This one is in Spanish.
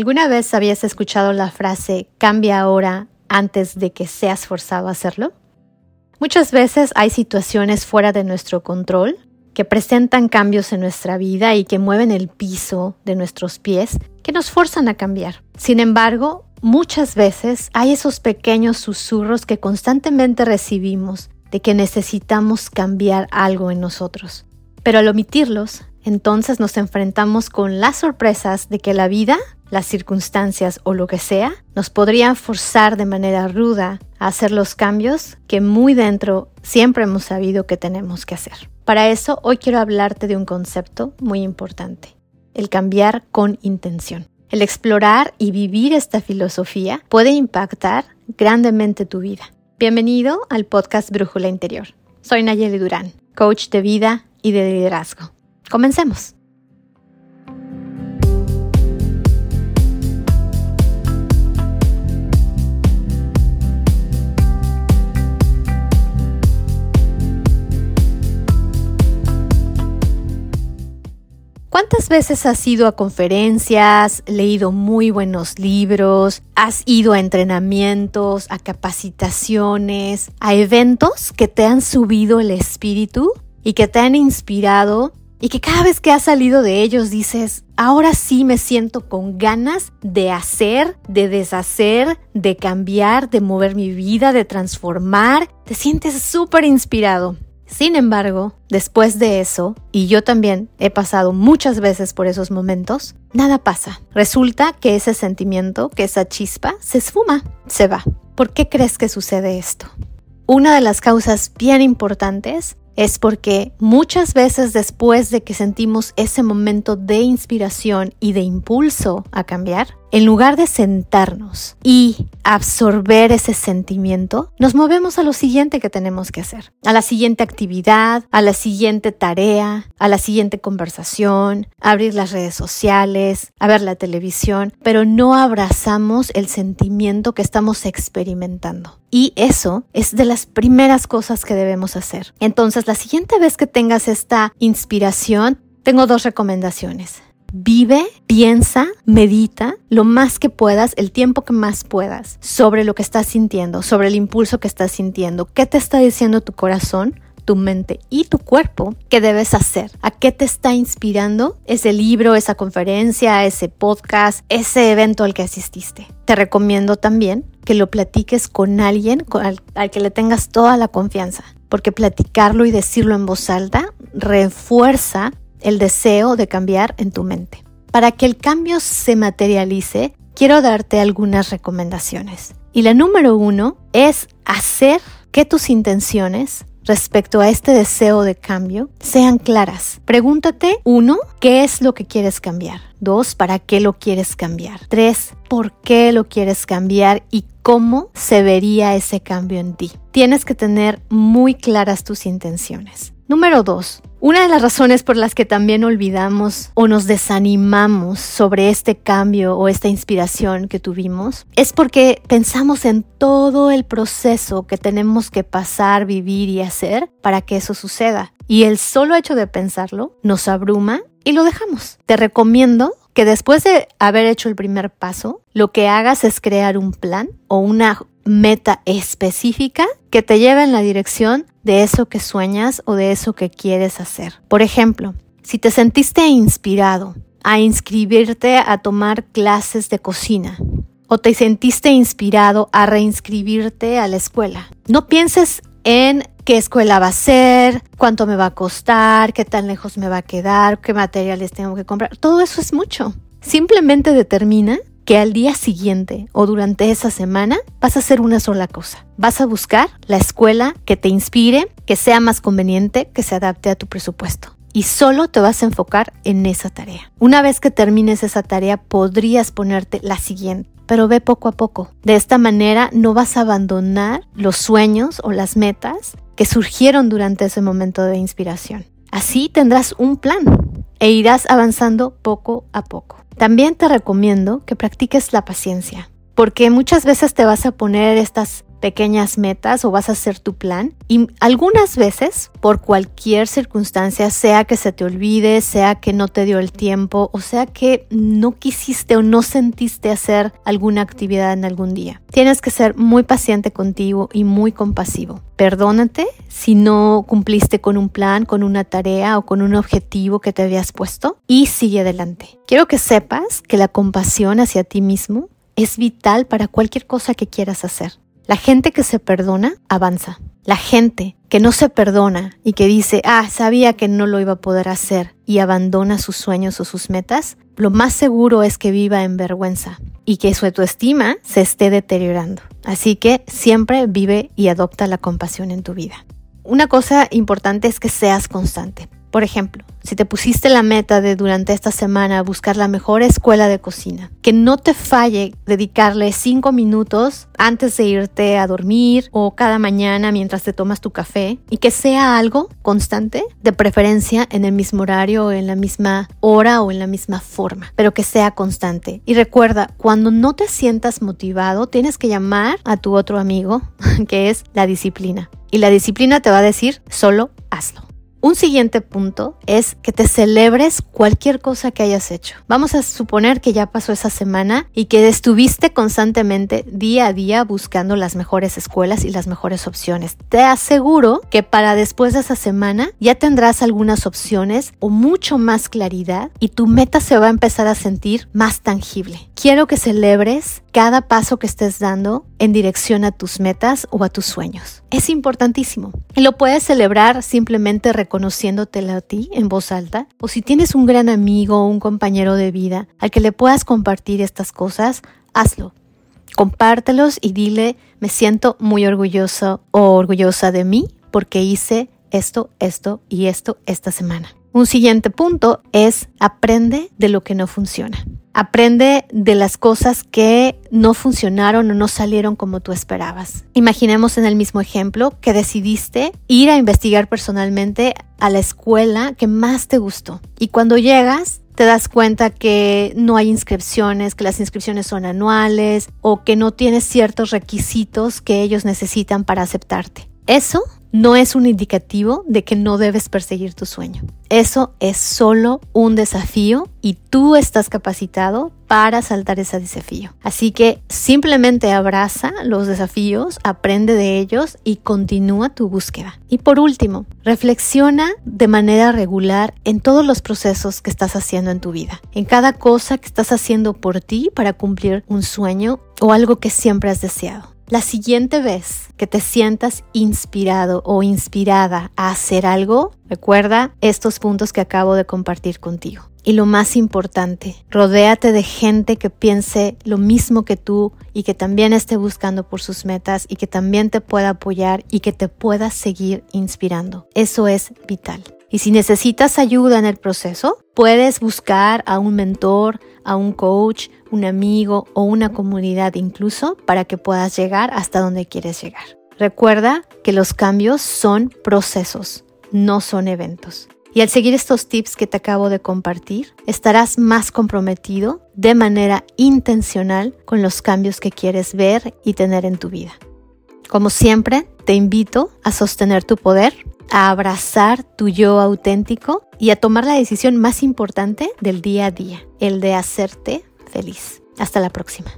¿Alguna vez habías escuchado la frase cambia ahora antes de que seas forzado a hacerlo? Muchas veces hay situaciones fuera de nuestro control que presentan cambios en nuestra vida y que mueven el piso de nuestros pies, que nos forzan a cambiar. Sin embargo, muchas veces hay esos pequeños susurros que constantemente recibimos de que necesitamos cambiar algo en nosotros. Pero al omitirlos, entonces nos enfrentamos con las sorpresas de que la vida las circunstancias o lo que sea, nos podrían forzar de manera ruda a hacer los cambios que muy dentro siempre hemos sabido que tenemos que hacer. Para eso, hoy quiero hablarte de un concepto muy importante, el cambiar con intención. El explorar y vivir esta filosofía puede impactar grandemente tu vida. Bienvenido al podcast Brújula Interior. Soy Nayeli Durán, coach de vida y de liderazgo. Comencemos. Veces has ido a conferencias, leído muy buenos libros, has ido a entrenamientos, a capacitaciones, a eventos que te han subido el espíritu y que te han inspirado y que cada vez que has salido de ellos dices, ahora sí me siento con ganas de hacer, de deshacer, de cambiar, de mover mi vida, de transformar, te sientes súper inspirado. Sin embargo, después de eso, y yo también he pasado muchas veces por esos momentos, nada pasa. Resulta que ese sentimiento, que esa chispa, se esfuma, se va. ¿Por qué crees que sucede esto? Una de las causas bien importantes es porque muchas veces después de que sentimos ese momento de inspiración y de impulso a cambiar, en lugar de sentarnos y absorber ese sentimiento, nos movemos a lo siguiente que tenemos que hacer, a la siguiente actividad, a la siguiente tarea, a la siguiente conversación, abrir las redes sociales, a ver la televisión, pero no abrazamos el sentimiento que estamos experimentando. Y eso es de las primeras cosas que debemos hacer. Entonces, la siguiente vez que tengas esta inspiración, tengo dos recomendaciones. Vive, piensa, medita lo más que puedas, el tiempo que más puedas, sobre lo que estás sintiendo, sobre el impulso que estás sintiendo, qué te está diciendo tu corazón, tu mente y tu cuerpo qué debes hacer, a qué te está inspirando ese libro, esa conferencia, ese podcast, ese evento al que asististe. Te recomiendo también que lo platiques con alguien al, al que le tengas toda la confianza, porque platicarlo y decirlo en voz alta refuerza el deseo de cambiar en tu mente. Para que el cambio se materialice, quiero darte algunas recomendaciones. Y la número uno es hacer que tus intenciones respecto a este deseo de cambio sean claras. Pregúntate, uno, ¿qué es lo que quieres cambiar? Dos, ¿para qué lo quieres cambiar? Tres, ¿por qué lo quieres cambiar y cómo se vería ese cambio en ti? Tienes que tener muy claras tus intenciones. Número dos, una de las razones por las que también olvidamos o nos desanimamos sobre este cambio o esta inspiración que tuvimos es porque pensamos en todo el proceso que tenemos que pasar, vivir y hacer para que eso suceda. Y el solo hecho de pensarlo nos abruma y lo dejamos. Te recomiendo que después de haber hecho el primer paso, lo que hagas es crear un plan o una meta específica que te lleve en la dirección de eso que sueñas o de eso que quieres hacer. Por ejemplo, si te sentiste inspirado a inscribirte a tomar clases de cocina o te sentiste inspirado a reinscribirte a la escuela, no pienses en qué escuela va a ser, cuánto me va a costar, qué tan lejos me va a quedar, qué materiales tengo que comprar. Todo eso es mucho. Simplemente determina que al día siguiente o durante esa semana vas a hacer una sola cosa. Vas a buscar la escuela que te inspire, que sea más conveniente, que se adapte a tu presupuesto. Y solo te vas a enfocar en esa tarea. Una vez que termines esa tarea, podrías ponerte la siguiente pero ve poco a poco. De esta manera no vas a abandonar los sueños o las metas que surgieron durante ese momento de inspiración. Así tendrás un plan e irás avanzando poco a poco. También te recomiendo que practiques la paciencia, porque muchas veces te vas a poner estas pequeñas metas o vas a hacer tu plan y algunas veces por cualquier circunstancia, sea que se te olvide, sea que no te dio el tiempo o sea que no quisiste o no sentiste hacer alguna actividad en algún día. Tienes que ser muy paciente contigo y muy compasivo. Perdónate si no cumpliste con un plan, con una tarea o con un objetivo que te habías puesto y sigue adelante. Quiero que sepas que la compasión hacia ti mismo es vital para cualquier cosa que quieras hacer. La gente que se perdona avanza. La gente que no se perdona y que dice, ah, sabía que no lo iba a poder hacer y abandona sus sueños o sus metas, lo más seguro es que viva en vergüenza y que su autoestima se esté deteriorando. Así que siempre vive y adopta la compasión en tu vida. Una cosa importante es que seas constante. Por ejemplo, si te pusiste la meta de durante esta semana buscar la mejor escuela de cocina, que no te falle dedicarle cinco minutos antes de irte a dormir o cada mañana mientras te tomas tu café y que sea algo constante, de preferencia en el mismo horario, en la misma hora o en la misma forma, pero que sea constante. Y recuerda, cuando no te sientas motivado, tienes que llamar a tu otro amigo, que es la disciplina. Y la disciplina te va a decir, solo hazlo. Un siguiente punto es que te celebres cualquier cosa que hayas hecho. Vamos a suponer que ya pasó esa semana y que estuviste constantemente día a día buscando las mejores escuelas y las mejores opciones. Te aseguro que para después de esa semana ya tendrás algunas opciones o mucho más claridad y tu meta se va a empezar a sentir más tangible. Quiero que celebres cada paso que estés dando en dirección a tus metas o a tus sueños. Es importantísimo. Lo puedes celebrar simplemente reconociéndotelo a ti en voz alta. O si tienes un gran amigo o un compañero de vida al que le puedas compartir estas cosas, hazlo. Compártelos y dile, me siento muy orgulloso o orgullosa de mí porque hice esto, esto y esto esta semana. Un siguiente punto es aprende de lo que no funciona. Aprende de las cosas que no funcionaron o no salieron como tú esperabas. Imaginemos en el mismo ejemplo que decidiste ir a investigar personalmente a la escuela que más te gustó. Y cuando llegas, te das cuenta que no hay inscripciones, que las inscripciones son anuales o que no tienes ciertos requisitos que ellos necesitan para aceptarte. Eso no es un indicativo de que no debes perseguir tu sueño. Eso es solo un desafío y tú estás capacitado para saltar ese desafío. Así que simplemente abraza los desafíos, aprende de ellos y continúa tu búsqueda. Y por último, reflexiona de manera regular en todos los procesos que estás haciendo en tu vida, en cada cosa que estás haciendo por ti para cumplir un sueño o algo que siempre has deseado. La siguiente vez que te sientas inspirado o inspirada a hacer algo, recuerda estos puntos que acabo de compartir contigo. Y lo más importante, rodéate de gente que piense lo mismo que tú y que también esté buscando por sus metas y que también te pueda apoyar y que te pueda seguir inspirando. Eso es vital. Y si necesitas ayuda en el proceso, puedes buscar a un mentor, a un coach, un amigo o una comunidad incluso para que puedas llegar hasta donde quieres llegar. Recuerda que los cambios son procesos, no son eventos. Y al seguir estos tips que te acabo de compartir, estarás más comprometido de manera intencional con los cambios que quieres ver y tener en tu vida. Como siempre, te invito a sostener tu poder, a abrazar tu yo auténtico y a tomar la decisión más importante del día a día, el de hacerte feliz. Hasta la próxima.